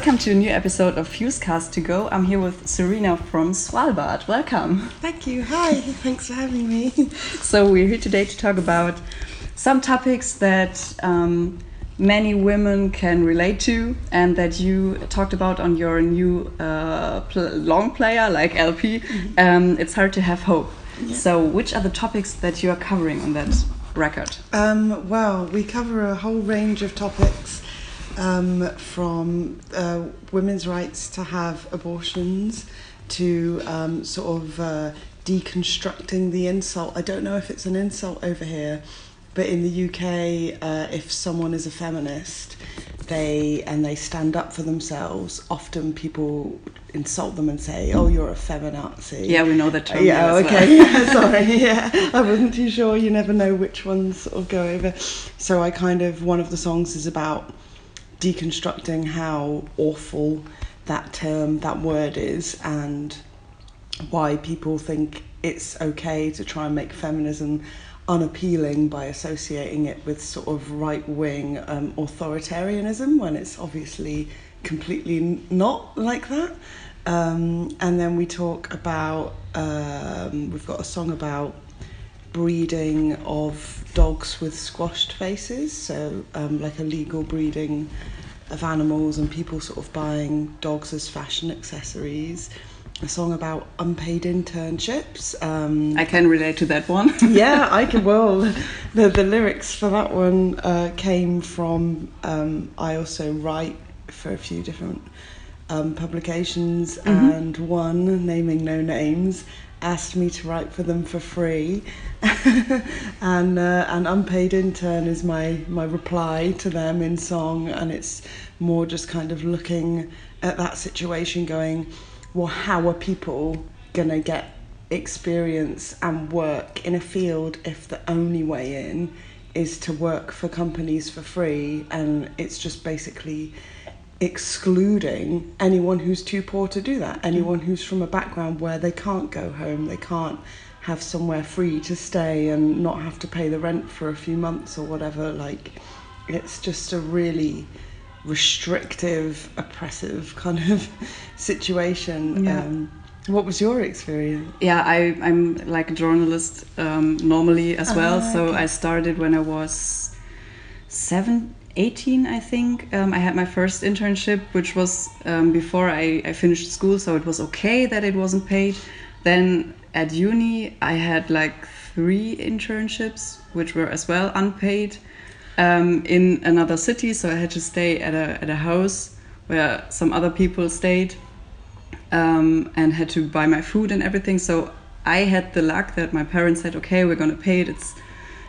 Welcome to a new episode of Fusecast to Go. I'm here with Serena from Svalbard. Welcome. Thank you. Hi. Thanks for having me. So, we're here today to talk about some topics that um, many women can relate to and that you talked about on your new uh, pl long player, like LP. Um, it's hard to have hope. So, which are the topics that you are covering on that record? Um, well, we cover a whole range of topics um, from uh, women's rights to have abortions to um, sort of uh, deconstructing the insult. I don't know if it's an insult over here, but in the UK, uh, if someone is a feminist, they and they stand up for themselves. Often people insult them and say, "Oh, you're a feminazi." Yeah, we know the term. Yeah, okay. well. Yeah, sorry. Yeah, I wasn't too sure. You never know which ones sort of go over. So I kind of one of the songs is about deconstructing how awful that term, that word is, and why people think it's okay to try and make feminism unappealing by associating it with sort of right wing um, authoritarianism when it's obviously completely not like that. Um, and then we talk about, um, we've got a song about breeding of dogs with squashed faces, so um, like illegal breeding of animals and people sort of buying dogs as fashion accessories. A song about unpaid internships. Um, I can relate to that one. yeah, I can. Well, the the lyrics for that one uh, came from. Um, I also write for a few different um, publications, and one naming no names asked me to write for them for free, and uh, an unpaid intern is my my reply to them in song, and it's more just kind of looking at that situation, going, well, how are people gonna get experience and work in a field if the only way in is to work for companies for free? And it's just basically excluding anyone who's too poor to do that anyone who's from a background where they can't go home they can't have somewhere free to stay and not have to pay the rent for a few months or whatever like it's just a really restrictive oppressive kind of situation Yeah. um, what was your experience Yeah, I, I'm like a journalist um, normally as well. Ah, so. I started when I was seven, 18, I think. Um, I had my first internship, which was um, before I, I finished school, so it was okay that it wasn't paid. Then at uni, I had like three internships, which were as well unpaid um, in another city. So I had to stay at a, at a house where some other people stayed um, and had to buy my food and everything. So I had the luck that my parents said, "Okay, we're gonna pay it. It's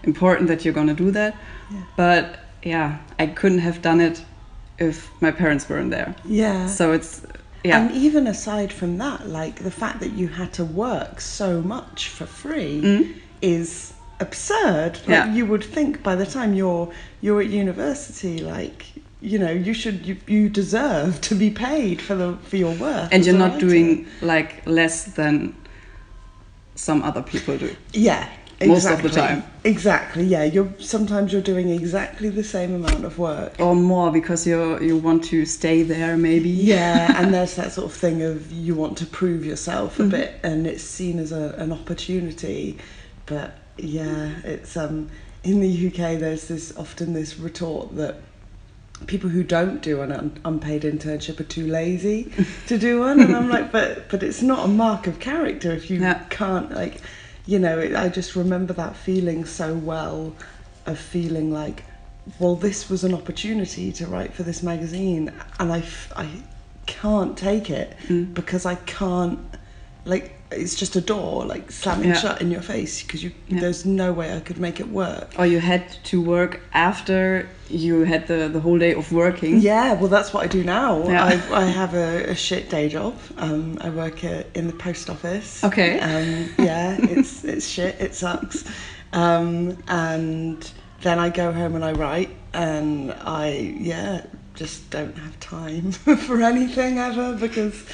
important that you're gonna do that." But yeah, I couldn't have done it if my parents weren't there. yeah So it's yeah, And even aside from that, like the fact that you had to work so much for free Mm. is absurd. Like Yeah. you would think by the time you're you're at university, like you know, you should you, you deserve to be paid for the for your work. and you're not writer. doing like less than some other people do. yeah. Most of the exactly. time. Exactly, yeah. You're sometimes you're doing exactly the same amount of work. Or more because you you want to stay there maybe. Yeah, and there's that sort of thing of you want to prove yourself Mm-hmm. a bit, and it's seen as a, an opportunity. But yeah, it's um in the UK. There's this often this retort that people who don't do an un- unpaid internship are too lazy to do one, and I'm like, but but it's not a mark of character if you Yeah. can't like, you know. It, I just remember that feeling so well, of feeling like, well, this was an opportunity to write for this magazine, and I f- I can't take it Mm. because I can't like. It's just a door like slamming Yeah. shut in your face because you. Yeah. There's no way I could make it work. Or you had to work after you had the, the whole day of working. Yeah, well, that's what I do now. Yeah. I, I have a, a shit day job. Um, I work uh, in the post office. Okay. Um, yeah, it's it's shit. It sucks. Um, and then I go home and I write, and I yeah just don't have time for anything ever because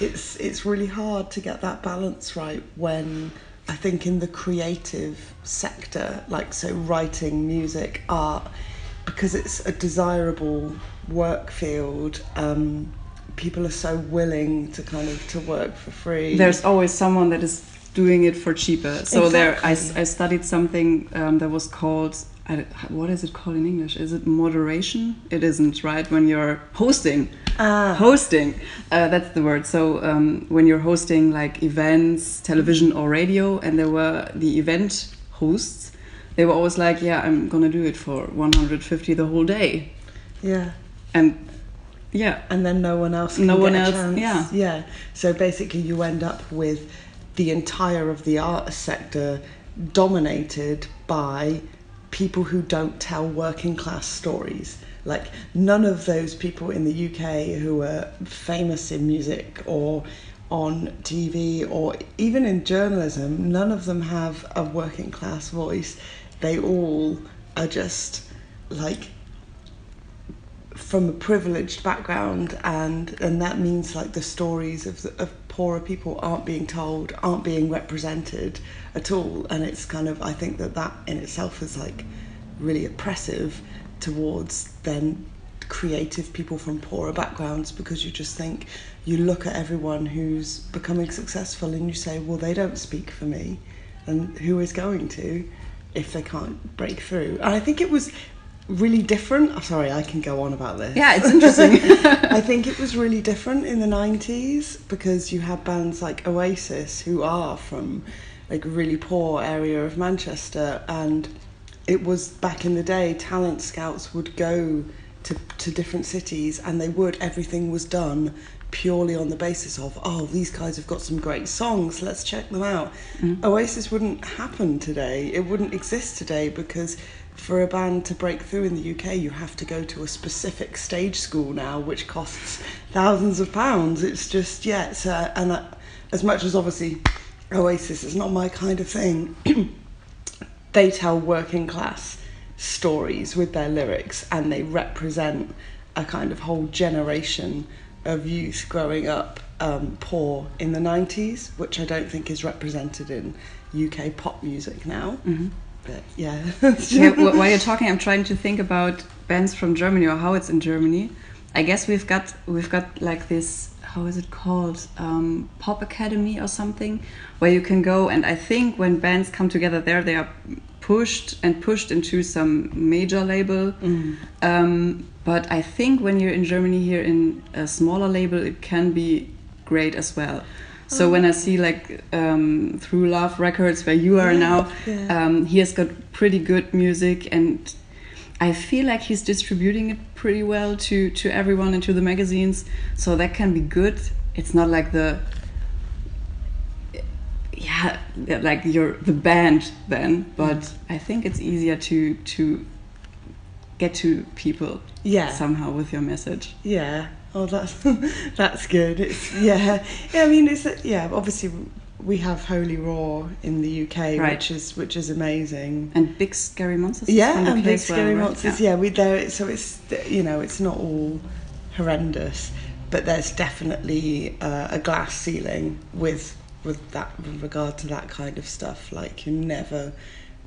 it's it's really hard to get that balance right when I think in the creative sector, like so writing, music, art, because it's a desirable work field. Um, people are so willing to kind of to work for free. There's always someone that is doing it for cheaper. So there, I, I studied something um, that was called. I, what is it called in English? Is it moderation? It isn't, right? When you're hosting, Ah. hosting, uh, that's the word. So um, when you're hosting like events, television or radio, and there were the event hosts, they were always like, "Yeah, I'm gonna do it for 150 the whole day," yeah. and yeah, and then no one else can No one else, chance. yeah. yeah so basically you end up with the entire of the art sector dominated by people who don't tell working class stories. Like none of those people in the UK who are famous in music or on TV or even in journalism none of them have a working class voice. They all are just like from a privileged background and and that means like the stories of the, of poorer people aren't being told aren't being represented at all. And it's kind of I think that that in itself is like really oppressive towards then creative people from poorer backgrounds because you just think you look at everyone who's becoming successful and you say well they don't speak for me. And who is going to if they can't break through? And I think it was really different. Oh, sorry, I can go on about this. yeah, it's interesting. I think it was really different in the 90s because you had bands like Oasis who are from like a really poor area of Manchester and it was back in the day talent scouts would go to, to different cities and they would everything was done purely on the basis of oh these guys have got some great songs let's check them out mm. oasis wouldn't happen today it wouldn't exist today because for a band to break through in the UK, you have to go to a specific stage school now, which costs thousands of pounds. It's just yeah, it's uh, and uh, as much as obviously Oasis is not my kind of thing, they tell working class stories with their lyrics, and they represent a kind of whole generation of youth growing up um, poor in the 90s, which I don't think is represented in UK pop music now. But yeah. yeah, while you're talking, I'm trying to think about bands from Germany or how it's in Germany. I guess we've got we've got like this how is it called um, Pop Academy or something where you can go and I think when bands come together there they are pushed and pushed into some major label. Um, but I think when you're in Germany here in a smaller label it can be great as well. So when I see like um, through Love Records where you are Yeah, now, yeah. um, he has got pretty good music and I feel like he's distributing it pretty well to to everyone and to the magazines, so that can be good. It's not like the yeah, like you're the band then, but I think it's easier to to get to people Yeah. somehow with your message. Yeah. Oh, that's that's good. It's yeah. Yeah. I mean, it's yeah. Obviously, we have Holy Roar in the UK, Right. which is which is amazing. And big scary monsters. Yeah, and big well, scary right? monsters. Yeah. we there. So it's you know it's not all horrendous, but there's definitely uh, a glass ceiling with with that with regard to that kind of stuff. Like you're never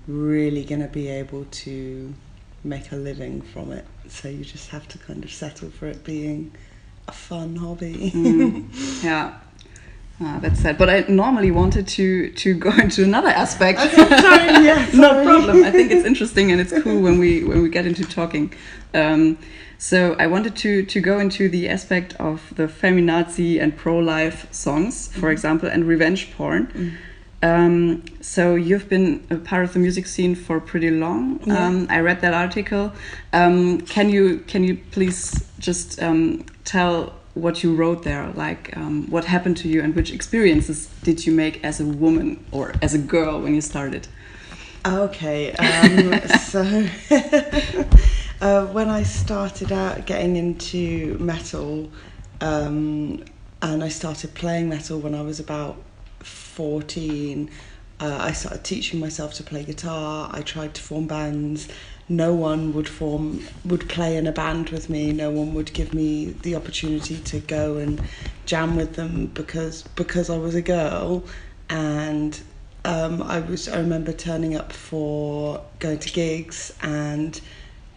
really gonna be able to make a living from it. So you just have to kind of settle for it being a fun hobby. Mm, yeah. Ah, that's sad. But I normally wanted to to go into another aspect. sorry, yeah, no problem. I think it's interesting and it's cool when we when we get into talking. Um, so I wanted to to go into the aspect of the feminazi and pro life songs, for example, and revenge porn. Um, so you've been a part of the music scene for pretty long. Yeah. Um, I read that article. Um, can you can you please just um, tell what you wrote there? Like um, what happened to you and which experiences did you make as a woman or as a girl when you started? Okay, um, so uh, when I started out getting into metal, um, and I started playing metal when I was about 14, uh, I started teaching myself to play guitar. I tried to form bands. No one would form would play in a band with me. No one would give me the opportunity to go and jam with them because because I was a girl and um, I was I remember turning up for going to gigs and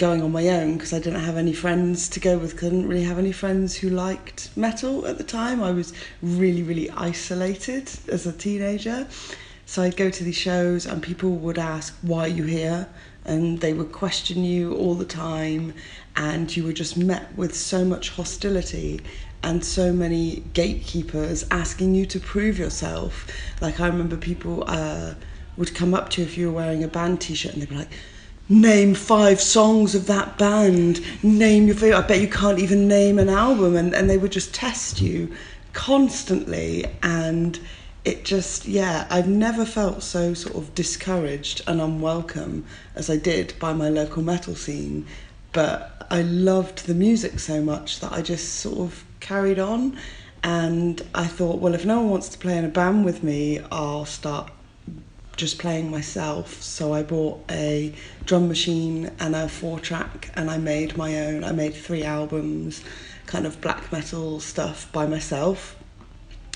going on my own because I didn't have any friends to go with. 'cause I didn't really have any friends who liked metal at the time. I was really, really isolated as a teenager. So I'd go to these shows and people would ask, Why are you here? And they would question you all the time, and you were just met with so much hostility and so many gatekeepers asking you to prove yourself. Like, I remember people uh, would come up to you if you were wearing a band t shirt and they'd be like, Name five songs of that band. Name your favorite. I bet you can't even name an album. And, and they would just test you constantly. And it just yeah i've never felt so sort of discouraged and unwelcome as i did by my local metal scene but i loved the music so much that i just sort of carried on and i thought well if no one wants to play in a band with me i'll start just playing myself so i bought a drum machine and a four track and i made my own i made three albums kind of black metal stuff by myself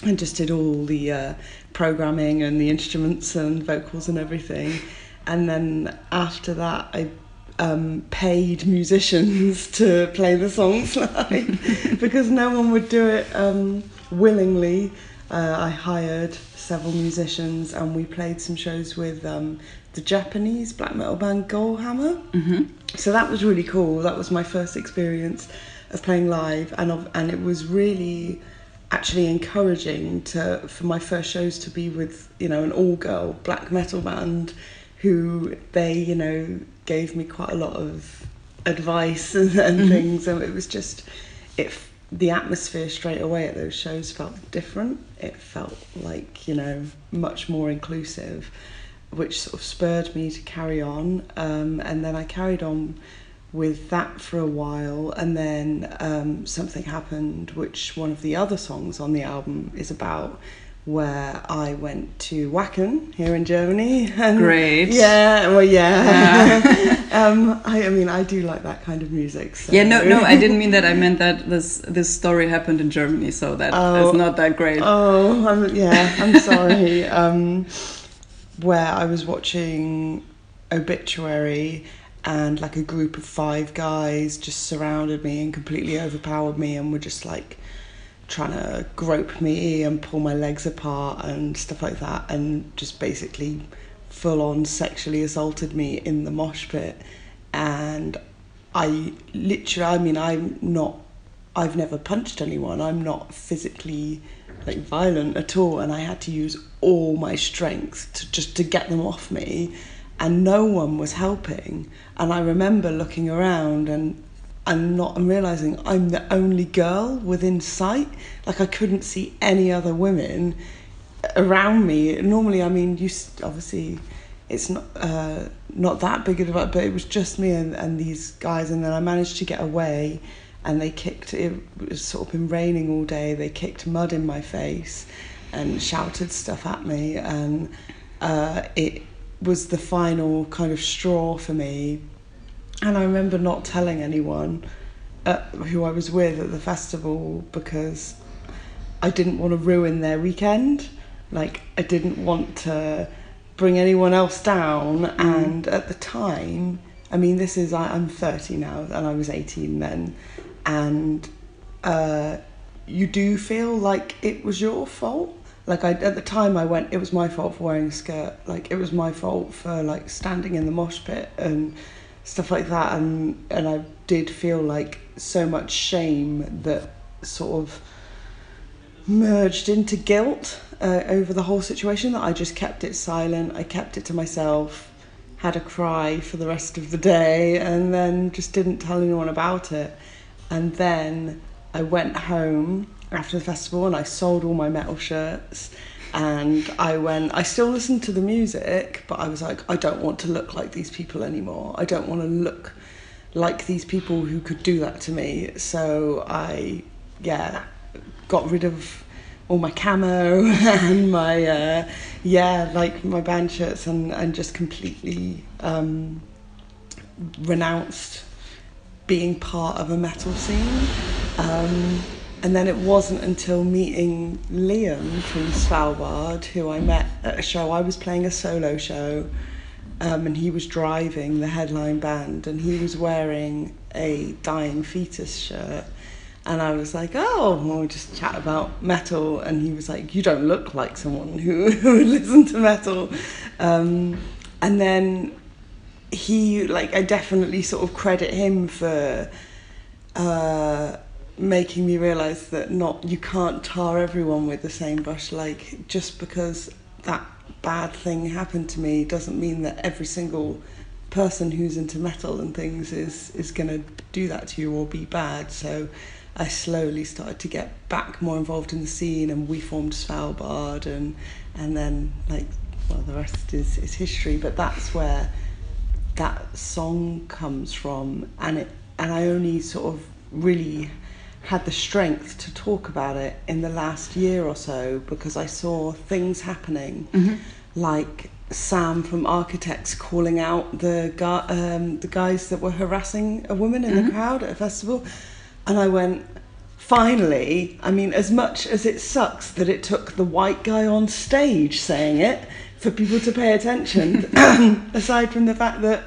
and just did all the uh, programming and the instruments and vocals and everything. And then after that, I um, paid musicians to play the songs live because no one would do it um, willingly. Uh, I hired several musicians and we played some shows with um, the Japanese black metal band Gallhammer. Mm-hmm. So that was really cool. That was my first experience of playing live, and of, and it was really actually encouraging to for my first shows to be with you know an all girl black metal band who they you know gave me quite a lot of advice and, and Mhm. things and it was just it f- the atmosphere straight away at those shows felt different it felt like you know much more inclusive which sort of spurred me to carry on. Um, and then I carried on with that for a while. And then um, something happened which one of the other songs on the album is about where I went to Wacken here in Germany and Great. yeah well yeah um, I, I mean I do like that kind of music so. Yeah, no, no, I didn't mean that. I meant that this this story happened in Germany, so that Oh. is not that great. Oh, I'm, yeah, I'm sorry. um, where I was watching Obituary and like a group of five guys just surrounded me and completely overpowered me and were just like trying to grope me and pull my legs apart and stuff like that and just basically full on sexually assaulted me in the mosh pit. And I literally I mean I'm not I've never punched anyone. I'm not physically like violent at all. And I had to use all my strength to just to get them off me. And no one was helping. And I remember looking around and I'm not I'm realizing I'm the only girl within sight. Like I couldn't see any other women around me. Normally I mean you obviously it's not uh, not that big of a but it was just me and, and these guys and then I managed to get away and they kicked it was sort of been raining all day. They kicked mud in my face and shouted stuff at me and uh, it was the final kind of straw for me and I remember not telling anyone uh, who I was with at the festival because I didn't want to ruin their weekend. Like, I didn't want to bring anyone else down. And at the time, I mean, this is, I, I'm 30 now, and I was 18 then. And uh, you do feel like it was your fault. Like, I, at the time, I went, it was my fault for wearing a skirt. Like, it was my fault for, like, standing in the mosh pit and stuff like that. And, and I did feel like so much shame that sort of merged into guilt uh, over the whole situation that I just kept it silent. I kept it to myself, had a cry for the rest of the day, and then just didn't tell anyone about it. And then I went home after the festival and I sold all my metal shirts. And I went, I still listened to the music, but I was like, I don't want to look like these people anymore. I don't want to look like these people who could do that to me. So I, yeah, got rid of all my camo and my, uh, yeah, like my band shirts and, and just completely um, renounced being part of a metal scene. Um, and then it wasn't until meeting Liam from Svalbard, who I met at a show. I was playing a solo show um, and he was driving the headline band, and he was wearing a dying fetus shirt. And I was like, oh, we'll just chat about metal. And he was like, you don't look like someone who, would listen to metal. Um, and then he, like, I definitely sort of credit him for uh, making me realize that not you can't tar everyone with the same brush. Like, just because that bad thing happened to me doesn't mean that every single person who's into metal and things is is going to do that to you or be bad. So I slowly started to get back more involved in the scene, and we formed Svalbard, and and then like well, the rest is is history. But that's where that song comes from, and it and I only sort of really had the strength to talk about it in the last year or so because I saw things happening, Mm-hmm. like Sam from Architects calling out the gu- um, the guys that were harassing a woman in the crowd at a festival, and I went. Finally, I mean, as much as it sucks that it took the white guy on stage saying it for people to pay attention, aside from the fact that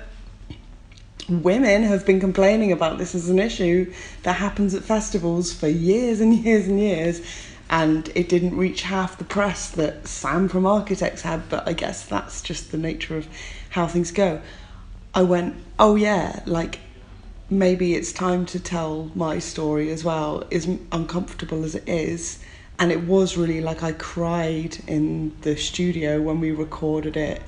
women have been complaining about this as an issue that happens at festivals for years and years and years and it didn't reach half the press that Sam from Architects had but I guess that's just the nature of how things go. I went oh yeah like maybe it's time to tell my story as well as uncomfortable as it is. And it was really like I cried in the studio when we recorded it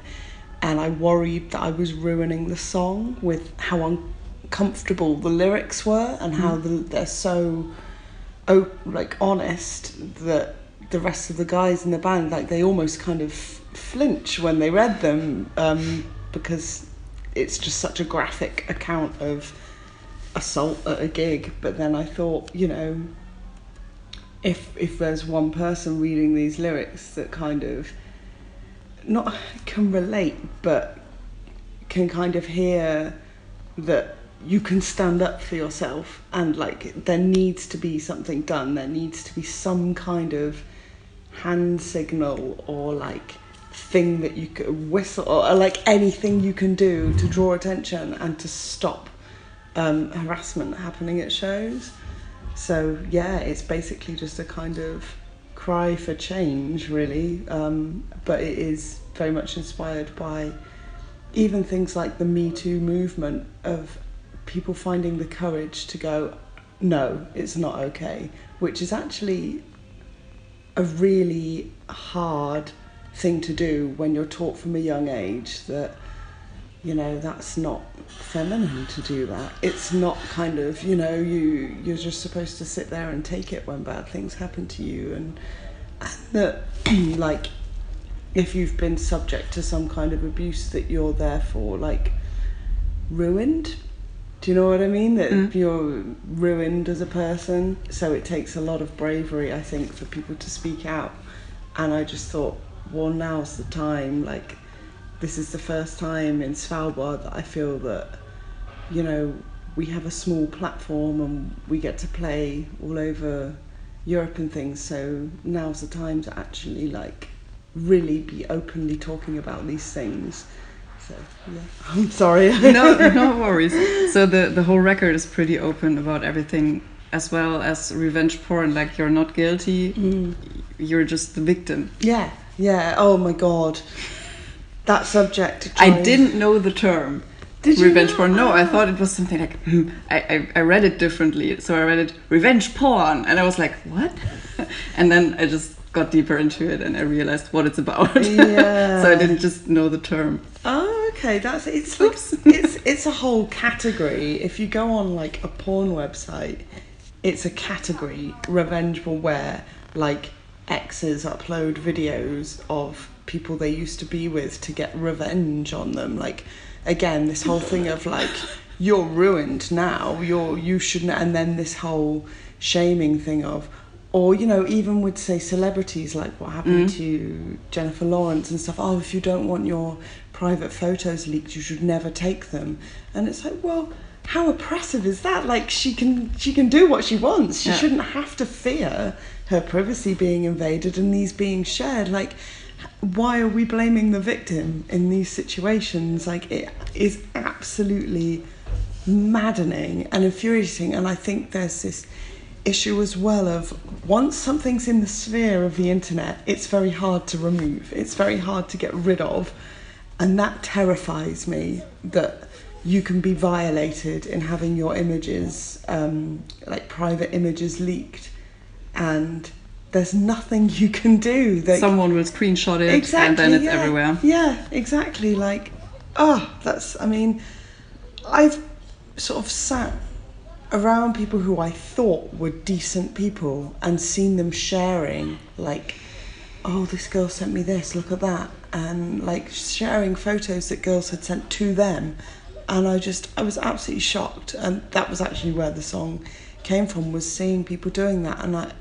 and I worried that I was ruining the song with how uncomfortable the lyrics were and how the, they're so oh, like honest that the rest of the guys in the band like they almost kind of flinch when they read them um, because it's just such a graphic account of assault at a gig. But then I thought you know if if there's one person reading these lyrics that kind of not can relate but can kind of hear that you can stand up for yourself and like there needs to be something done. There needs to be some kind of hand signal or like thing that you could whistle or like anything you can do to draw attention and to stop um, harassment happening at shows. So yeah it's basically just a kind of cry for change really um, but it is very much inspired by even things like the me too movement of people finding the courage to go no it's not okay which is actually a really hard thing to do when you're taught from a young age that you know that's not feminine to do that it's not kind of you know you you're just supposed to sit there and take it when bad things happen to you and, and that like if you've been subject to some kind of abuse that you're therefore like ruined do you know what I mean? That Mm. you're ruined as a person. So it takes a lot of bravery, I think, for people to speak out. And I just thought, well, now's the time. Like, this is the first time in Svalbard that I feel that, you know, we have a small platform and we get to play all over Europe and things. So now's the time to actually, like, really be openly talking about these things. So, yeah. I'm sorry. no, no worries. So the the whole record is pretty open about everything, as well as revenge porn. Like you're not guilty, Mm. you're just the victim. Yeah, yeah. Oh my god, that subject. I didn't know the term. Did you revenge porn? No, I Ah. thought it was something like hmm, I, I I read it differently. So I read it revenge porn, and I was like, what? and then I just got deeper into it, and I realized what it's about. Yeah. so I didn't just know the term. Oh, okay. That's it's like it's it's a whole category. If you go on like a porn website, it's a category revenge porn where like exes upload videos of people they used to be with to get revenge on them. Like again, this whole thing of like you're ruined now. You're you shouldn't. And then this whole shaming thing of. Or you know, even with say celebrities, like what happened mm. to Jennifer Lawrence and stuff. Oh, if you don't want your private photos leaked, you should never take them. And it's like, well, how oppressive is that? Like she can she can do what she wants. She Yeah. shouldn't have to fear her privacy being invaded and these being shared. Like why are we blaming the victim in these situations? Like it is absolutely maddening and infuriating. And I think there's this issue as well of once something's in the sphere of the internet, it's very hard to remove. It's very hard to get rid of. And that terrifies me that you can be violated in having your images, um, like private images, leaked. And there's nothing you can do. That Someone will screenshot it exactly, and then it's yeah. everywhere. Yeah, exactly. Like, oh, that's. I mean, I've sort of sat around people who I thought were decent people and seen them sharing, like, oh, this girl sent me this, look at that, and like sharing photos that girls had sent to them. And I just, I was absolutely shocked. And that was actually where the song came from, was seeing people doing that. And I,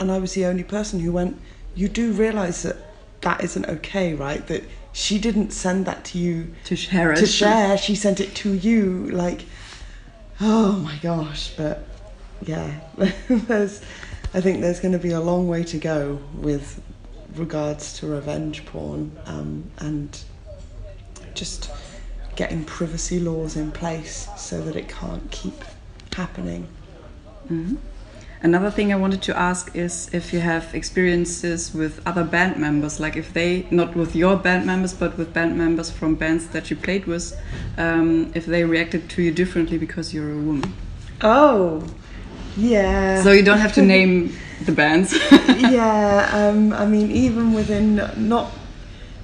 and I was the only person who went, you do realise that that isn't okay, right? That she didn't send that to you To share it. to share. She sent it to you. Like, oh my gosh! But yeah, there's. I think there's going to be a long way to go with regards to revenge porn um, and just getting privacy laws in place so that it can't keep happening. Another thing I wanted to ask is if you have experiences with other band members, like if they, not with your band members, but with band members from bands that you played with, um, if they reacted to you differently because you're a woman. Oh, yeah. So you don't have to name the bands. yeah, um, I mean, even within not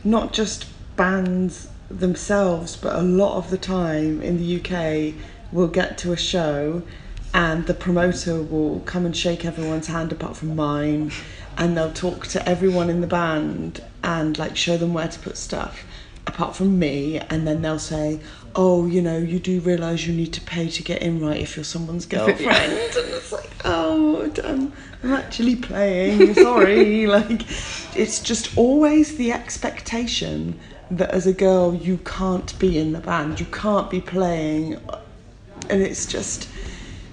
not just bands themselves, but a lot of the time in the UK, we'll get to a show, and the promoter will come and shake everyone's hand apart from mine, and they'll talk to everyone in the band and like show them where to put stuff. Apart from me, and then they'll say, "Oh, you know, you do realise you need to pay to get in, right? If you're someone's girlfriend." and it's like, "Oh, I'm, I'm actually playing. Sorry." like, it's just always the expectation that as a girl you can't be in the band, you can't be playing, and it's just.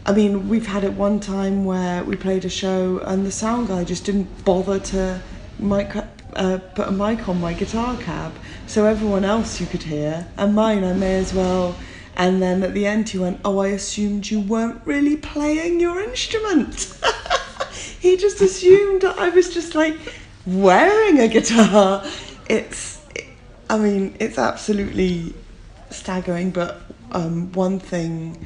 I mean, we've had it one time where we played a show and the sound guy just didn't bother to mic, uh, put a mic on my guitar cab, so everyone else you could hear, and mine I may as well. And then at the end he went, "Oh, I assumed you weren't really playing your instrument." he just assumed I was just like wearing a guitar. It's, I mean, it's absolutely staggering. But um, one thing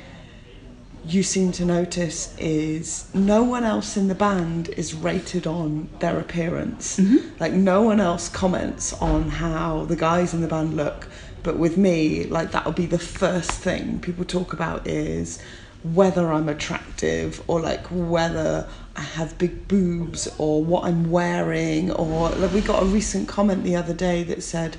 you seem to notice is no one else in the band is rated on their appearance. Mm-hmm. Like no one else comments on how the guys in the band look. But with me, like that'll be the first thing people talk about is whether I'm attractive or like whether I have big boobs or what I'm wearing or like we got a recent comment the other day that said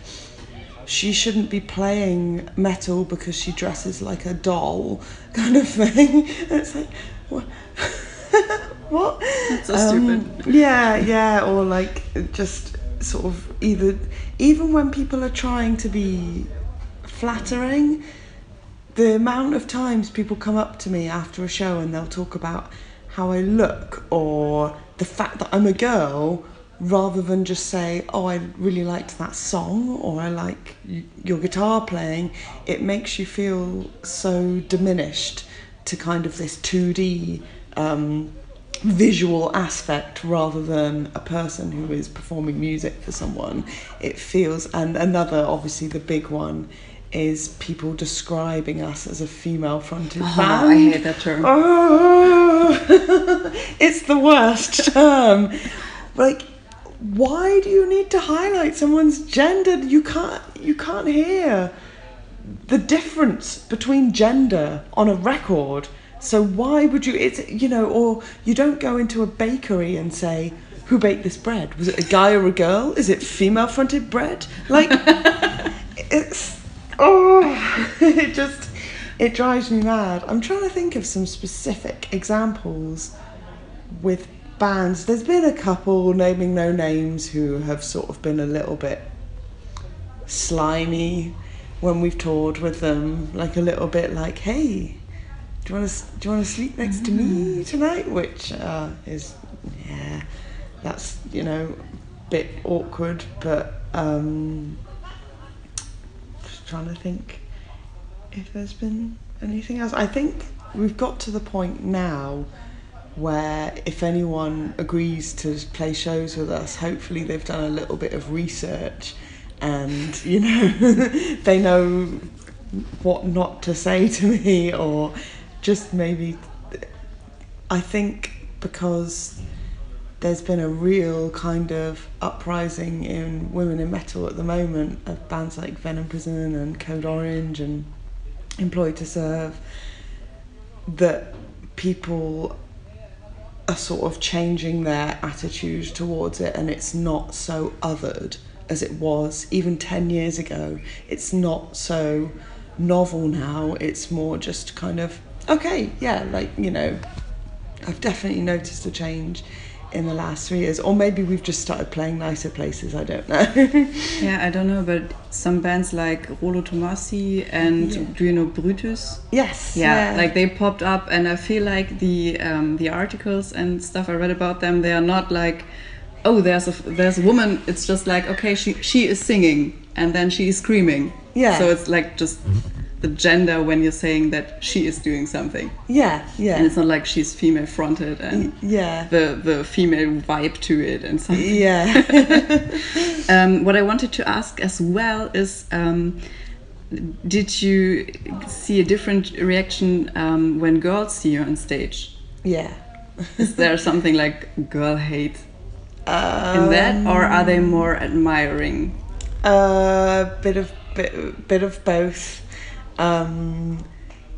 she shouldn't be playing metal because she dresses like a doll, kind of thing. And it's like, what? what? That's so um, stupid. Yeah, yeah, or like just sort of either, even when people are trying to be flattering, the amount of times people come up to me after a show and they'll talk about how I look or the fact that I'm a girl rather than just say, oh, I really liked that song or I like your guitar playing, it makes you feel so diminished to kind of this 2D um, visual aspect rather than a person who is performing music for someone. It feels, and another, obviously, the big one is people describing us as a female fronted Oh, band. I hate that term. Oh, it's the worst term. Like, why do you need to highlight someone's gender? You can't. You can't hear the difference between gender on a record. So why would you? It's you know, or you don't go into a bakery and say. Who baked this bread? Was it a guy or a girl? Is it female fronted bread? Like, it's oh it just it drives me mad i'm trying to think of some specific examples with bands. There's been a couple naming no names who have sort of been a little bit slimy when we've toured with them. Like a little bit like hey do you want to do you want to sleep next to me tonight? Which uh, is yeah that's you know a bit awkward, but um, just trying to think if there's been anything else. I think we've got to the point now where if anyone agrees to play shows with us, hopefully they've done a little bit of research and you know they know what not to say to me or just maybe I think because there's been a real kind of uprising in women in metal at the moment of bands like Venom Prison and Code Orange and Employed to Serve that people are sort of changing their attitude towards it and it's not so othered as it was even 10 years ago. It's not so novel now, it's more just kind of, okay, yeah, like, you know, I've definitely noticed a change in the last three years, or maybe we've just started playing nicer places. I don't know. yeah, I don't know, but some bands like Rolo Tomassi and yeah. do you know Brutus? Yes. Yeah, yeah, like they popped up, and I feel like the um, the articles and stuff I read about them, they are not like, oh, there's a there's a woman. It's just like okay, she she is singing and then she is screaming. Yeah. So it's like just. Mm -hmm the gender when you're saying that she is doing something. Yeah, yeah. And it's not like she's female fronted and yeah. the the female vibe to it and something. Yeah. um, what I wanted to ask as well is. Um, did you see a different reaction um, when girls see you on stage? Yeah. is there something like girl hate in that, or are they Um, more admiring? A uh, bit of bit, bit of both. Um,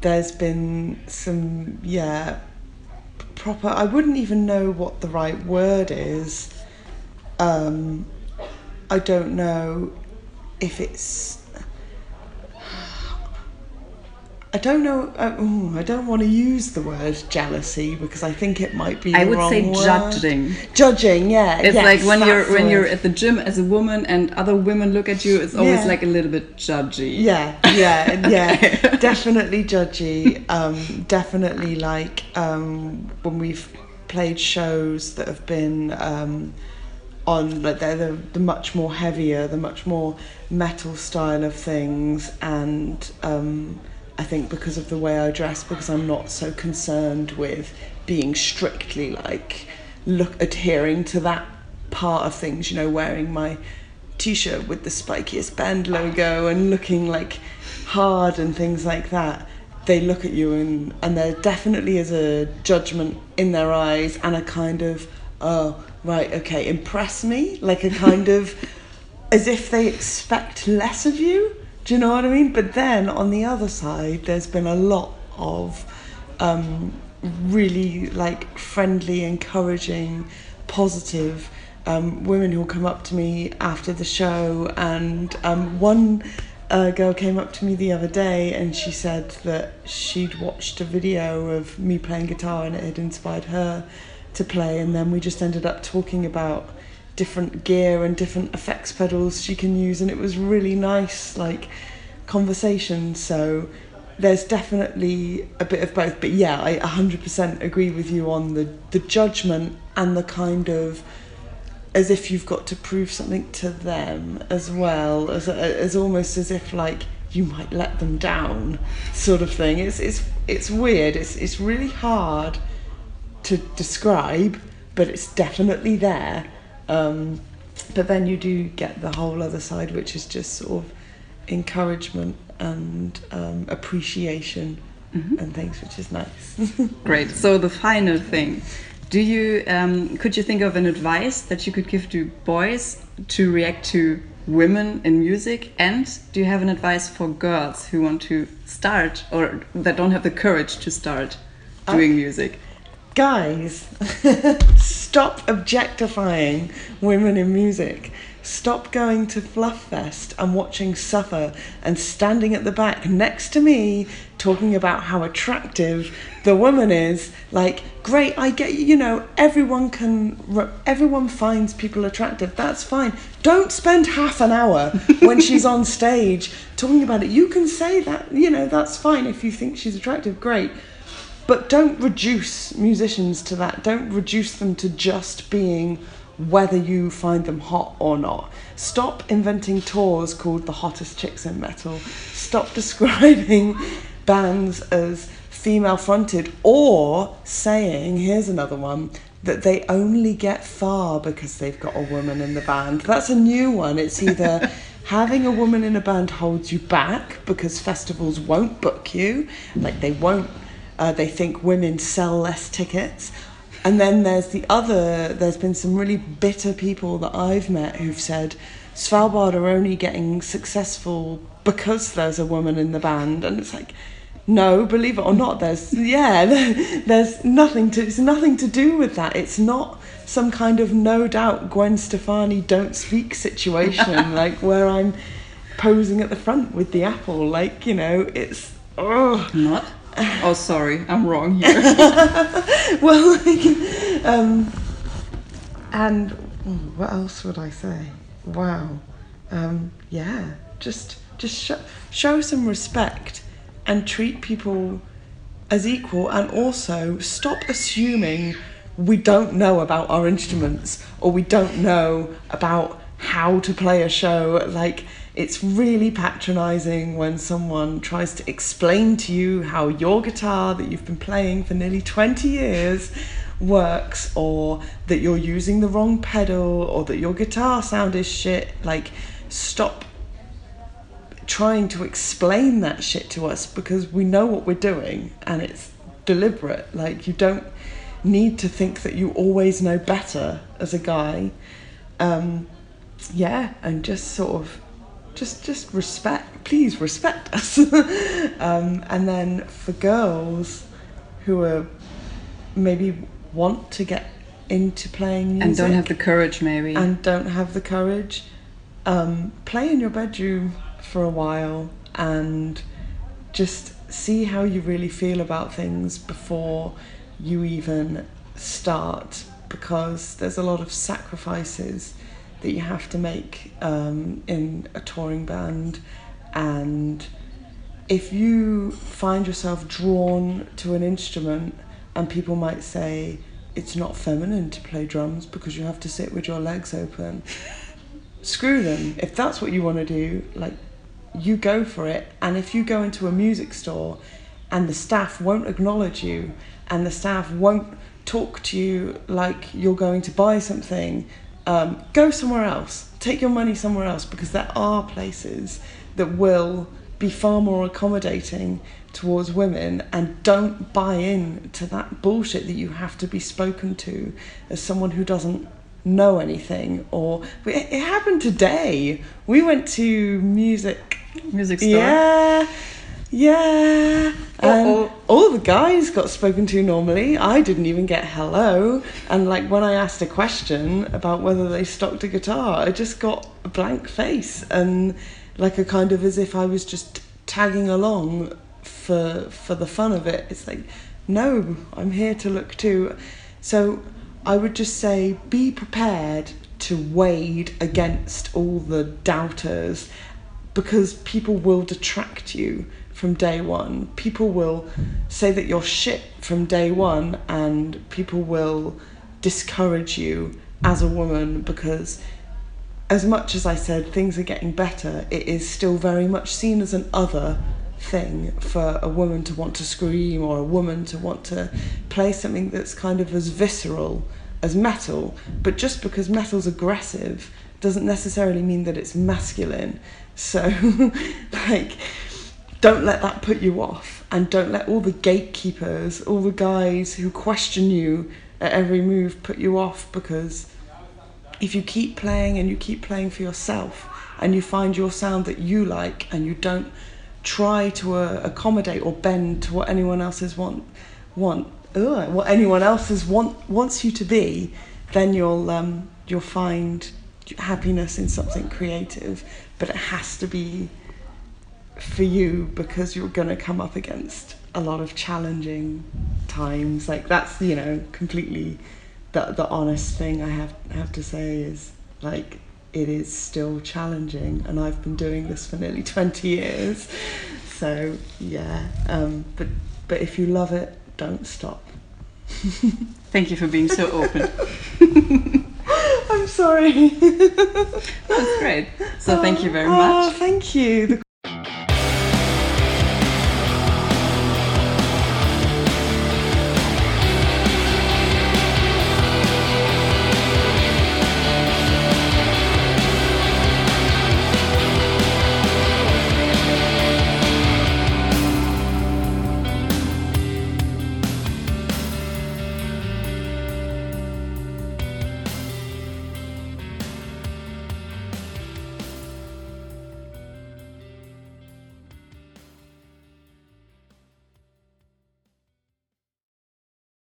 there's been some, yeah, proper. I wouldn't even know what the right word is. Um, I don't know if it's. I don't know. Uh, ooh, I don't want to use the word jealousy because I think it might be. I would say word. judging. Judging, yeah. It's yes, like when you're when you're at the gym as a woman and other women look at you. It's always Yeah. like a little bit judgy. Yeah, yeah, yeah. definitely judgy. Um, definitely like um, when we've played shows that have been um, on, like they're the, the much more heavier, the much more metal style of things, and um, I think because of the way I dress, because I'm not so concerned with being strictly like look adhering to that part of things. You know, wearing my t-shirt with the spikiest band logo and looking like hard and things like that they look at you and and there definitely is a judgment in their eyes and a kind of oh right okay impress me like a kind of as if they expect less of you do you know what i mean? But then on the other side there's been a lot of um, really like friendly encouraging positive um, women who'll come up to me after the show. And um, one uh, girl came up to me the other day and she said that she'd watched a video of me playing guitar and it had inspired her to play. And then we just ended up talking about different gear and different effects pedals she can use and it was really nice like conversation. So there's definitely a bit of both but yeah I 100% agree with you on the the judgment and the kind of as if you've got to prove something to them as well as as almost as if like you might let them down sort of thing. It's it's it's weird. It's it's really hard to describe but it's definitely there um, but then you do get the whole other side which is just sort of encouragement and um, appreciation and things which is nice Great. So the final thing, do you um, could you think of an advice that you could give to boys to react to women in music, and do you have an advice for girls who want to start or that don't have the courage to start doing music? Guys, stop objectifying women in music. Stop going to Fluff Fest and watching Suffer and standing at the back next to me talking about how attractive the woman is. Like, great, I get you know, everyone can, everyone finds people attractive. That's fine. Don't spend half an hour when she's on stage talking about it. You can say that, you know, that's fine if you think she's attractive. Great but don't reduce musicians to that don't reduce them to just being whether you find them hot or not. Stop inventing tours called the hottest chicks in metal. Stop describing bands as female fronted or saying, here's another one, that they only get far because they've got a woman in the band. That's a new one. It's either having a woman in a band holds you back because festivals won't book you, like they won't, uh, they think women sell less tickets. And then there's the other, there's been some really bitter people that I've met who've said Svalbard are only getting successful because there's a woman in the band. And it's like, no, believe it or not, there's yeah, there's nothing to it's nothing to do with that. It's not some kind of no doubt Gwen Stefani don't speak situation like where I'm posing at the front with the apple. Like you know, it's oh not. Oh, sorry, I'm wrong here. well, um, and what else would I say? Wow, um, yeah, just just sh- show some respect and treat people as equal and also stop assuming we don't know about our instruments or we don't know about how to play a show like it's really patronizing when someone tries to explain to you how your guitar that you've been playing for nearly 20 years works or that you're using the wrong pedal or that your guitar sound is shit like stop trying to explain that shit to us because we know what we're doing and it's deliberate. Like, you don't need to think that you always know better as a guy. Um, yeah, and just sort of just just respect please respect us. Um, and then for girls who are maybe want to get into playing music and don't have the courage maybe. and don't have the courage um, play in your bedroom for a while and just see how you really feel about things before you even start because there's a lot of sacrifices that you have to make um, in a touring band and if you find yourself drawn to an instrument and people might say it's not feminine to play drums because you have to sit with your legs open screw them if that's what you want to do like you go for it. And if you go into a music store and the staff won't acknowledge you and the staff won't talk to you like you're going to buy something, um, go somewhere else. Take your money somewhere else because there are places that will be far more accommodating towards women and don't buy in to that bullshit that you have to be spoken to as someone who doesn't know anything or it, it happened today we went to music music store. Yeah, yeah. And all the guys got spoken to normally. I didn't even get hello. And like when I asked a question about whether they stocked a guitar, I just got a blank face and like a kind of as if I was just tagging along for for the fun of it. It's like, no, I'm here to look too. So I would just say be prepared to wade against all the doubters because people will detract you from day one. People will say that you're shit from day one, and people will discourage you as a woman because, as much as I said things are getting better, it is still very much seen as an other thing for a woman to want to scream or a woman to want to play something that's kind of as visceral as metal. But just because metal's aggressive doesn't necessarily mean that it's masculine. So, like, don't let that put you off. And don't let all the gatekeepers, all the guys who question you at every move put you off because if you keep playing and you keep playing for yourself and you find your sound that you like and you don't try to uh, accommodate or bend to what anyone else's want want ugh, what anyone else's want wants you to be then you'll um, you'll find happiness in something creative but it has to be for you because you're going to come up against a lot of challenging times like that's you know completely the the honest thing i have have to say is like it is still challenging and i've been doing this for nearly 20 years so yeah um but but if you love it don't stop thank you for being so open i'm Sorry. That's great. So thank you very Oh, much. thank you. The